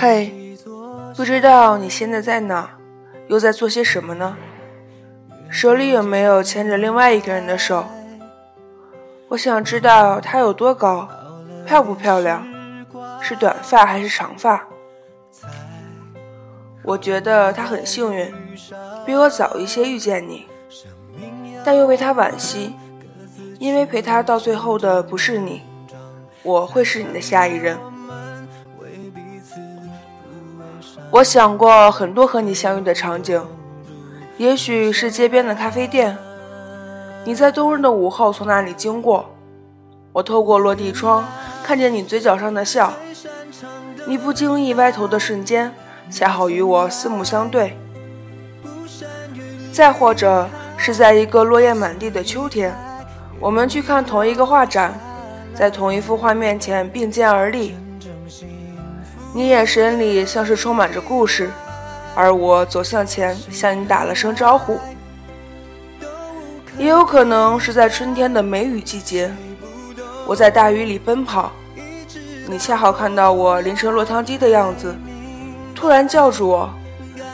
嘿，不知道你现在在哪，又在做些什么呢？手里有没有牵着另外一个人的手？我想知道他有多高，漂不漂亮，是短发还是长发？我觉得他很幸运，比我早一些遇见你，但又为他惋惜，因为陪他到最后的不是你，我会是你的下一任。我想过很多和你相遇的场景，也许是街边的咖啡店，你在冬日的午后从那里经过，我透过落地窗看见你嘴角上的笑，你不经意歪头的瞬间，恰好与我四目相对。再或者是在一个落叶满地的秋天，我们去看同一个画展，在同一幅画面前并肩而立。你眼神里像是充满着故事，而我走向前向你打了声招呼。也有可能是在春天的梅雨季节，我在大雨里奔跑，你恰好看到我淋成落汤鸡的样子，突然叫住我，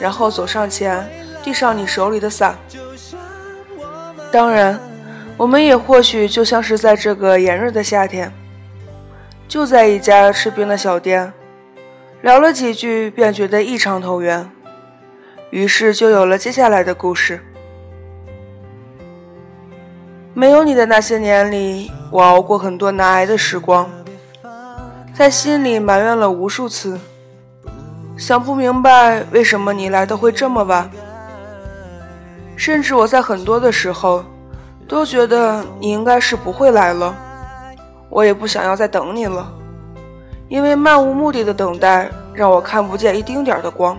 然后走上前递上你手里的伞。当然，我们也或许就像是在这个炎热的夏天，就在一家吃冰的小店。聊了几句，便觉得异常投缘，于是就有了接下来的故事。没有你的那些年里，我熬过很多难挨的时光，在心里埋怨了无数次，想不明白为什么你来的会这么晚。甚至我在很多的时候，都觉得你应该是不会来了，我也不想要再等你了。因为漫无目的的等待，让我看不见一丁点的光。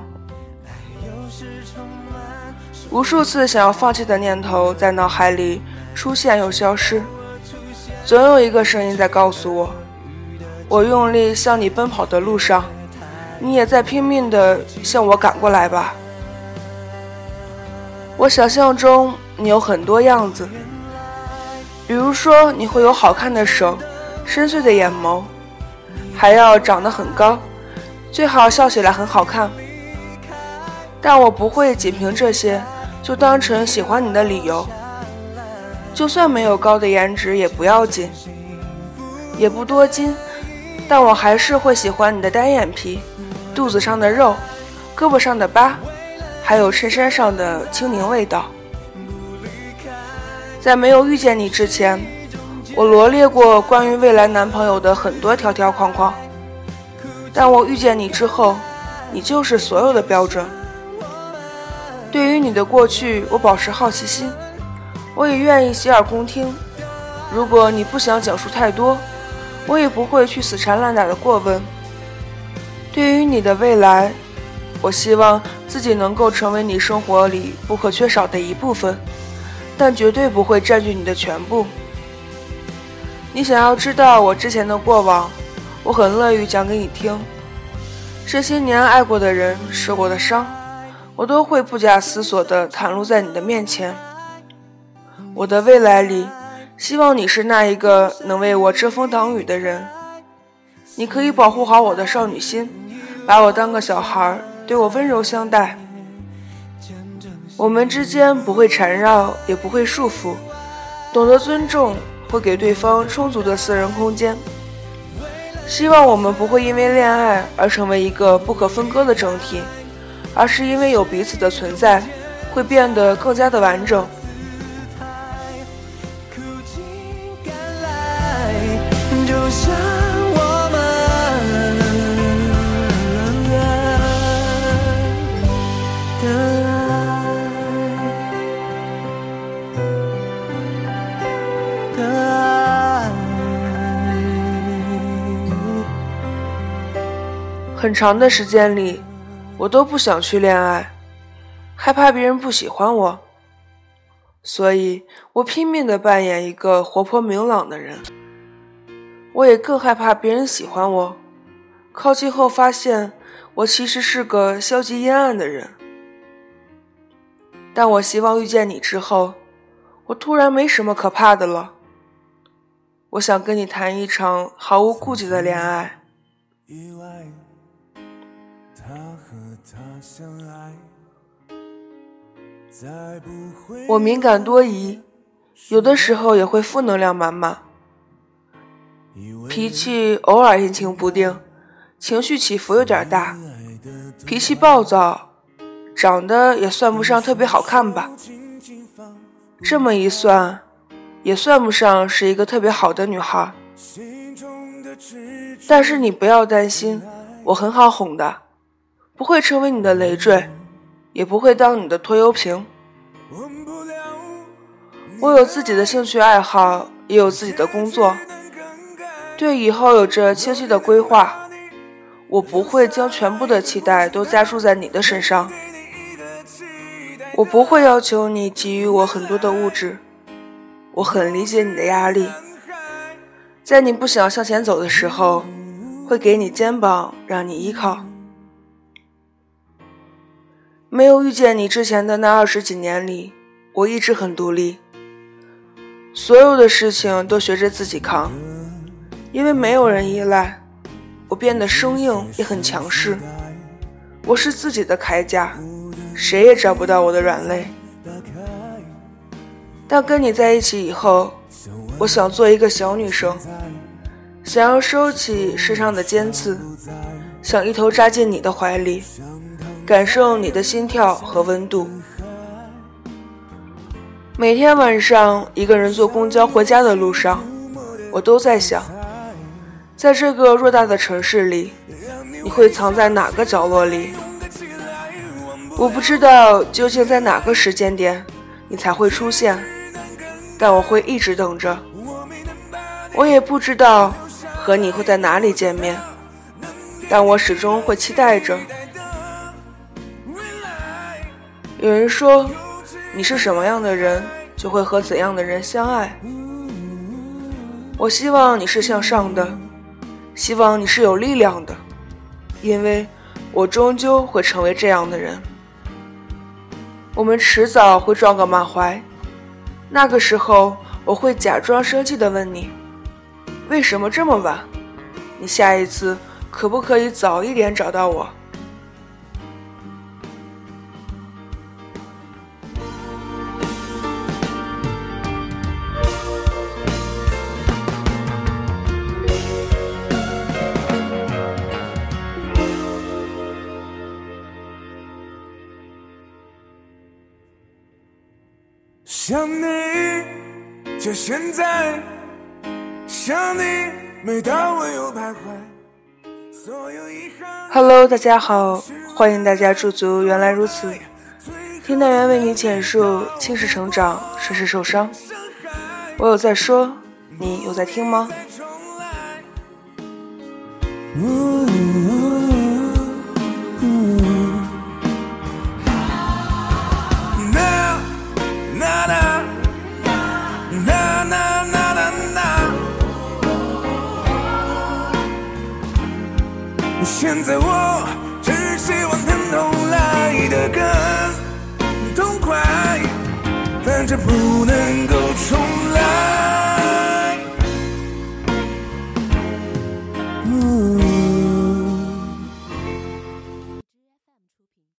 无数次想要放弃的念头在脑海里出现又消失，总有一个声音在告诉我：我用力向你奔跑的路上，你也在拼命地向我赶过来吧。我想象中你有很多样子，比如说你会有好看的手，深邃的眼眸。还要长得很高，最好笑起来很好看。但我不会仅凭这些就当成喜欢你的理由。就算没有高的颜值也不要紧，也不多金，但我还是会喜欢你的单眼皮、肚子上的肉、胳膊上的疤，还有衬衫上的青柠味道。在没有遇见你之前。我罗列过关于未来男朋友的很多条条框框，但我遇见你之后，你就是所有的标准。对于你的过去，我保持好奇心，我也愿意洗耳恭听。如果你不想讲述太多，我也不会去死缠烂打的过问。对于你的未来，我希望自己能够成为你生活里不可缺少的一部分，但绝对不会占据你的全部。你想要知道我之前的过往，我很乐于讲给你听。这些年爱过的人、受过的伤，我都会不假思索地袒露在你的面前。我的未来里，希望你是那一个能为我遮风挡雨的人。你可以保护好我的少女心，把我当个小孩，对我温柔相待。我们之间不会缠绕，也不会束缚，懂得尊重。会给对方充足的私人空间。希望我们不会因为恋爱而成为一个不可分割的整体，而是因为有彼此的存在，会变得更加的完整。很长的时间里，我都不想去恋爱，害怕别人不喜欢我，所以我拼命的扮演一个活泼明朗的人。我也更害怕别人喜欢我，靠近后发现我其实是个消极阴暗的人。但我希望遇见你之后，我突然没什么可怕的了。我想跟你谈一场毫无顾忌的恋爱。我敏感多疑，有的时候也会负能量满满，脾气偶尔阴晴不定，情绪起伏有点大，脾气暴躁，长得也算不上特别好看吧。这么一算，也算不上是一个特别好的女孩。但是你不要担心，我很好哄的，不会成为你的累赘，也不会当你的拖油瓶。我有自己的兴趣爱好，也有自己的工作，对以后有着清晰的规划。我不会将全部的期待都加注在你的身上，我不会要求你给予我很多的物质。我很理解你的压力，在你不想向前走的时候，会给你肩膀让你依靠。没有遇见你之前的那二十几年里，我一直很独立。所有的事情都学着自己扛，因为没有人依赖，我变得生硬也很强势。我是自己的铠甲，谁也找不到我的软肋。但跟你在一起以后，我想做一个小女生，想要收起身上的尖刺，想一头扎进你的怀里，感受你的心跳和温度。每天晚上一个人坐公交回家的路上，我都在想，在这个偌大的城市里，你会藏在哪个角落里？我不知道究竟在哪个时间点你才会出现，但我会一直等着。我也不知道和你会在哪里见面，但我始终会期待着。有人说。你是什么样的人，就会和怎样的人相爱。我希望你是向上的，希望你是有力量的，因为我终究会成为这样的人。我们迟早会撞个满怀，那个时候我会假装生气的问你：为什么这么晚？你下一次可不可以早一点找到我？想你，就现在。想你，每当我又徘徊。Hello，大家好，欢迎大家驻足。原来如此，听单元为你简述：轻视成长，顺势受伤。我有在说，你有在听吗？现这，不能够重来。